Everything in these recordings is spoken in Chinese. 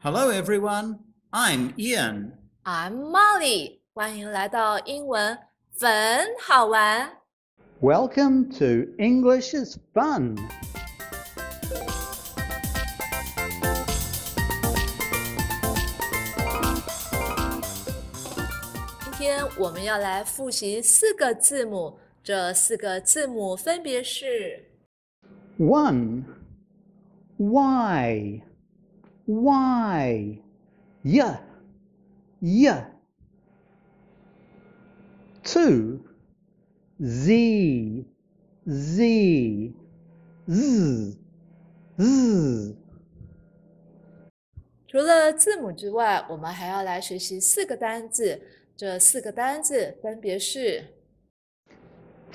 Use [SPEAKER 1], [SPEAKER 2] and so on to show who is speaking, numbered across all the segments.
[SPEAKER 1] Hello, everyone. I'm Ian.
[SPEAKER 2] I'm Molly，欢迎来到英文粉好玩。
[SPEAKER 3] Welcome to English is Fun.
[SPEAKER 2] 今天我们要来复习四个字母，这四个字母分别是
[SPEAKER 3] One. Y. Y. Y. Y. Two. Z. Z. Z. Z.
[SPEAKER 2] 除了字母之外，我们还要来学习四个单字。这四个单字分别是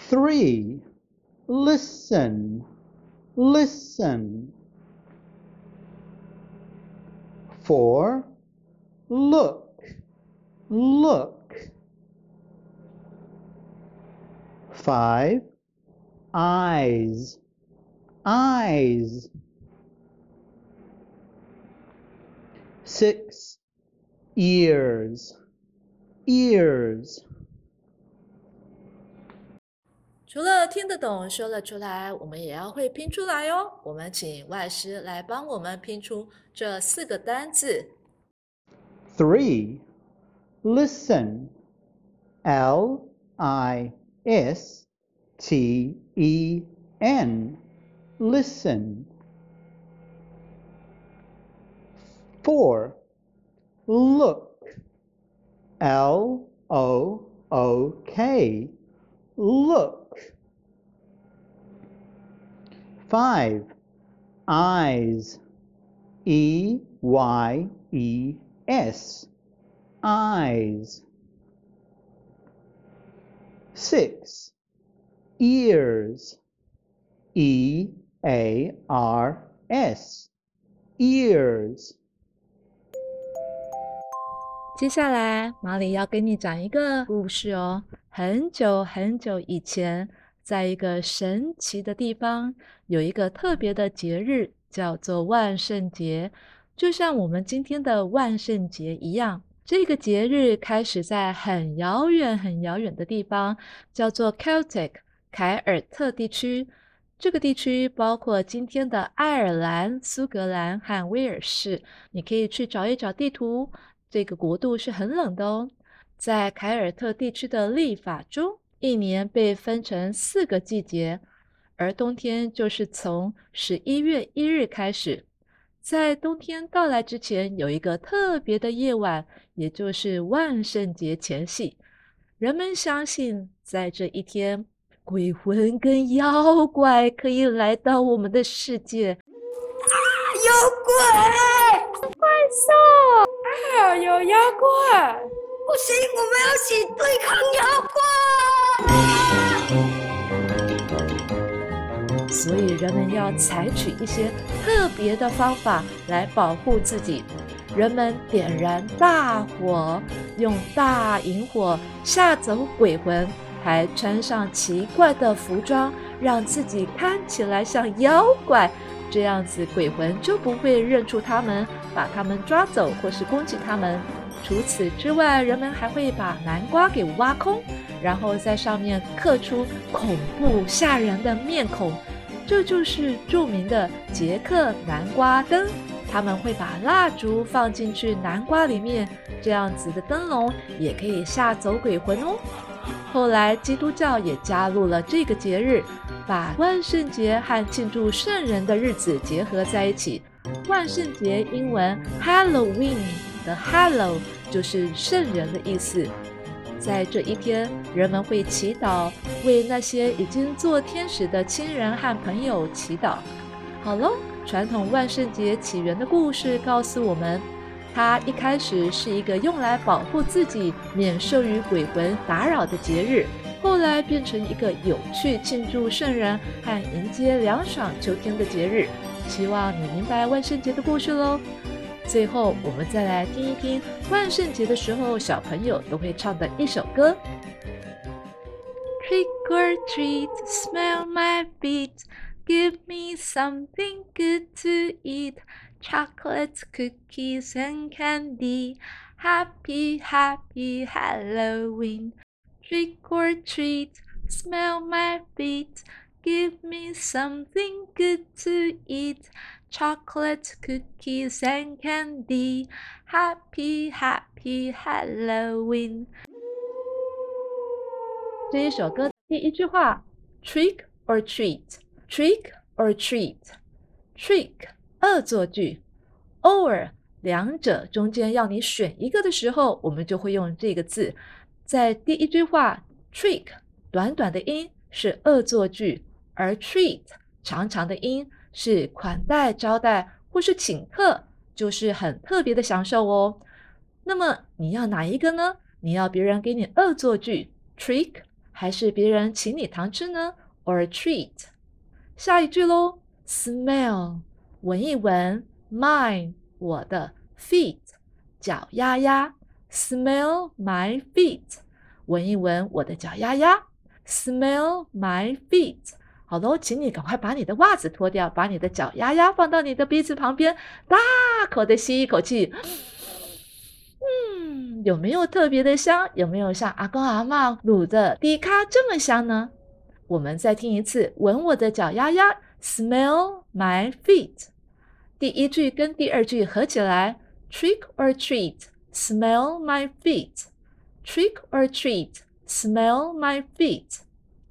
[SPEAKER 3] Three. Listen. Listen. Four. Look. Look. Five. Eyes. Eyes. Six. Ears. Ears.
[SPEAKER 2] 除了听得懂、说了出来，我们也要会拼出来哦。我们请外师来帮我们拼出这四个单字。
[SPEAKER 3] Three. Listen. L I S T E N. Listen. Four. Look. L O O K. Look. Five. Eyes. E Y E S. Eyes. Six. Ears. E A R S. Ears.
[SPEAKER 2] 接下来，马里要跟你讲一个故事哦。很久很久以前， 在一个神奇的地方，有一个特别的节日，叫做万圣节，就像我们今天的万圣节一样。这个节日开始在很遥远、很遥远的地方，叫做 Celtic 凯尔特地区。这个地区包括今天的爱尔兰、苏格兰和威尔士。你可以去找一找地图。这个国度是很冷的哦。在凯尔特地区的历法中，一年被分成四个季节，而冬天就是从十一月一日开始。在冬天到来之前，有一个特别的夜晚，也就是万圣节前夕。人们相信，在这一天，鬼魂跟妖怪可以来到我们的世界。
[SPEAKER 4] 啊有鬼！怪兽！啊，有妖怪！不行，我们要一起对抗妖怪！
[SPEAKER 2] 所以人们要采取一些特别的方法来保护自己。人们点燃大火，用大萤火吓走鬼魂，还穿上奇怪的服装，让自己看起来像妖怪。这样子，鬼魂就不会认出他们，把他们抓走或是攻击他们。除此之外，人们还会把南瓜给挖空，然后在上面刻出恐怖吓人的面孔，这就是著名的杰克南瓜灯。他们会把蜡烛放进去南瓜里面，这样子的灯笼也可以吓走鬼魂哦。后来基督教也加入了这个节日。把万圣节和庆祝圣人的日子结合在一起。万圣节英文 Halloween 的 Hallow 就是圣人的意思。在这一天，人们会祈祷，为那些已经做天使的亲人和朋友祈祷。好喽，传统万圣节起源的故事告诉我们，它一开始是一个用来保护自己免受于鬼魂打扰的节日。后来变成一个有趣庆祝圣人和迎接凉爽秋天的节日。希望你明白万圣节的故事喽。最后，我们再来听一听万圣节的时候小朋友都会唱的一首歌。Trick or treat, smell my feet, give me something good to eat. chocolate cookies and candy. Happy, happy Halloween. Trick or treat, smell my feet. Give me something good to eat. Chocolate cookies and candy. Happy, happy Halloween. 这一首歌 第一句话，trick or treat，trick or treat，trick 恶作剧，or 两者中间要你选一个的时候，我们就会用这个字。在第一句话，trick 短短的音是恶作剧，而 treat 长长的音是款待、招待或是请客，就是很特别的享受哦。那么你要哪一个呢？你要别人给你恶作剧 trick，还是别人请你糖吃呢？or a treat？下一句喽，smell 闻一闻，my 我的 feet 脚丫丫，smell my feet 闻一闻我的脚丫丫，smell my feet。好喽，请你赶快把你的袜子脱掉，把你的脚丫丫放到你的鼻子旁边，大口的吸一口气。嗯，有没有特别的香？有没有像阿公阿妈卤的低咖这么香呢？我们再听一次，闻我的脚丫丫，smell my feet。第一句跟第二句合起来，trick or treat，smell my feet，trick or treat，smell my feet。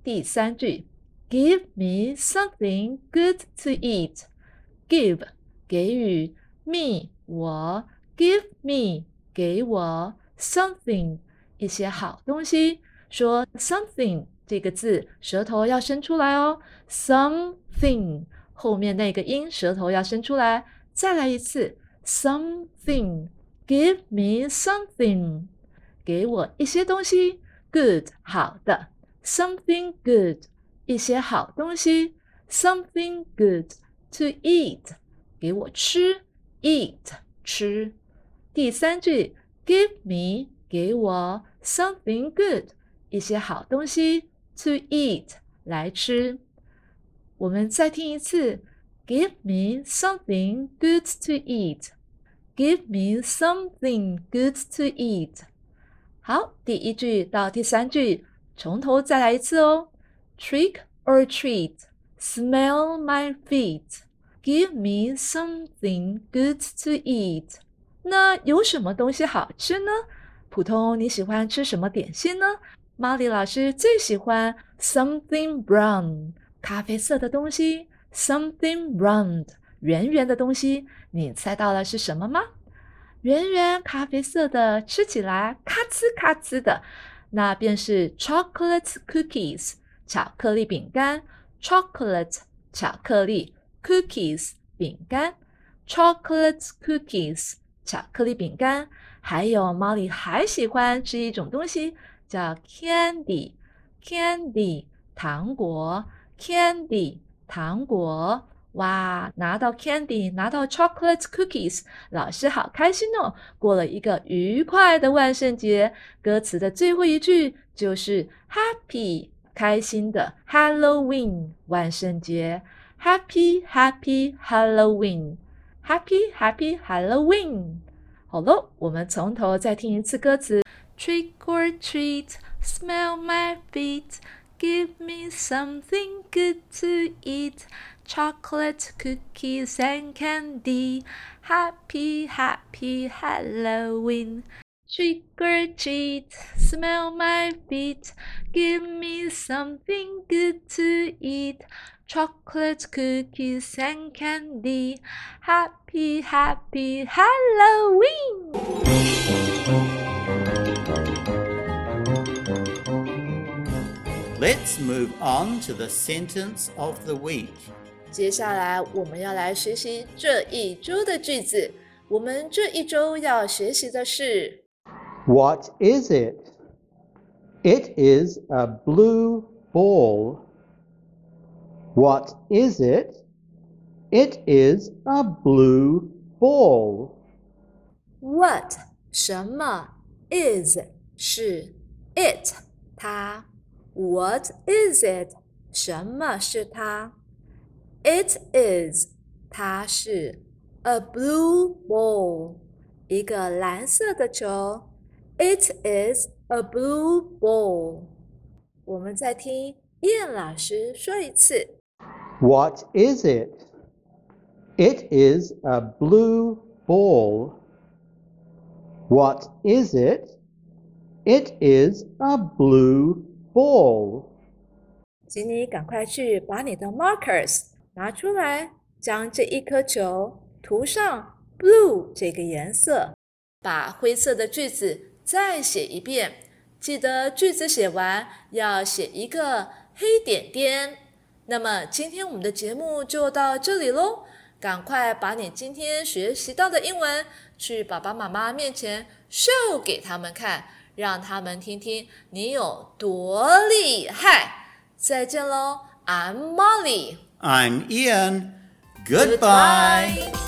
[SPEAKER 2] 第三句，give me something good to eat，give 给予，me 我，give me 给我 something 一些好东西。说 something 这个字，舌头要伸出来哦，something 后面那个音舌头要伸出来。再来一次，something，give me something，给我一些东西，good 好的，something good 一些好东西，something good to eat 给我吃，eat 吃。第三句，give me 给我 something good 一些好东西 to eat 来吃。我们再听一次，give me something good to eat。Give me something good to eat。好，第一句到第三句，从头再来一次哦。Trick or treat, smell my feet. Give me something good to eat。那有什么东西好吃呢？普通你喜欢吃什么点心呢？玛丽老师最喜欢 something brown，咖啡色的东西；something round，圆圆的东西。你猜到了是什么吗？圆圆咖啡色的，吃起来咔哧咔哧的，那便是 chocolate cookies，巧克力饼干。chocolate 巧克力，cookies 饼干，chocolate cookies 巧克力饼干。还有猫里还喜欢吃一种东西。叫 candy，candy 糖果，candy 糖果，哇！拿到 candy，拿到 chocolate cookies，老师好开心哦！过了一个愉快的万圣节。歌词的最后一句就是 happy，开心的 Halloween，万圣节，happy happy Halloween，happy happy Halloween。好喽，我们从头再听一次歌词。Trick or treat, smell my feet, give me something good to eat. Chocolate cookies and candy, happy, happy Halloween. Trick or treat, smell my feet, give me something good to eat. Chocolate cookies and candy, happy, happy Halloween!
[SPEAKER 1] Let's move on to the sentence of the week.
[SPEAKER 2] 接下来我们要来学习这一周的句子。我们这一周要学习的是
[SPEAKER 3] What is it? It is a blue ball. What is it? It is a blue ball.
[SPEAKER 2] What 什么 is 是 it 它 What is it 什么是它 It is 它是 a blue ball，一个蓝色的球。It is a blue ball。我们再听燕老师说一次。
[SPEAKER 3] What is it? It is a blue ball. What is it? It is a blue ball.
[SPEAKER 2] 请你赶快去把你的 markers 拿出来，将这一颗球涂上 blue 这个颜色，把灰色的句子再写一遍。记得句子写完要写一个黑点点。那么今天我们的节目就到这里喽，赶快把你今天学习到的英文去爸爸妈妈面前 show 给他们看，让他们听听你有多厉害。再见喽，I'm Molly。
[SPEAKER 1] I'm Ian. Goodbye.
[SPEAKER 2] Goodbye.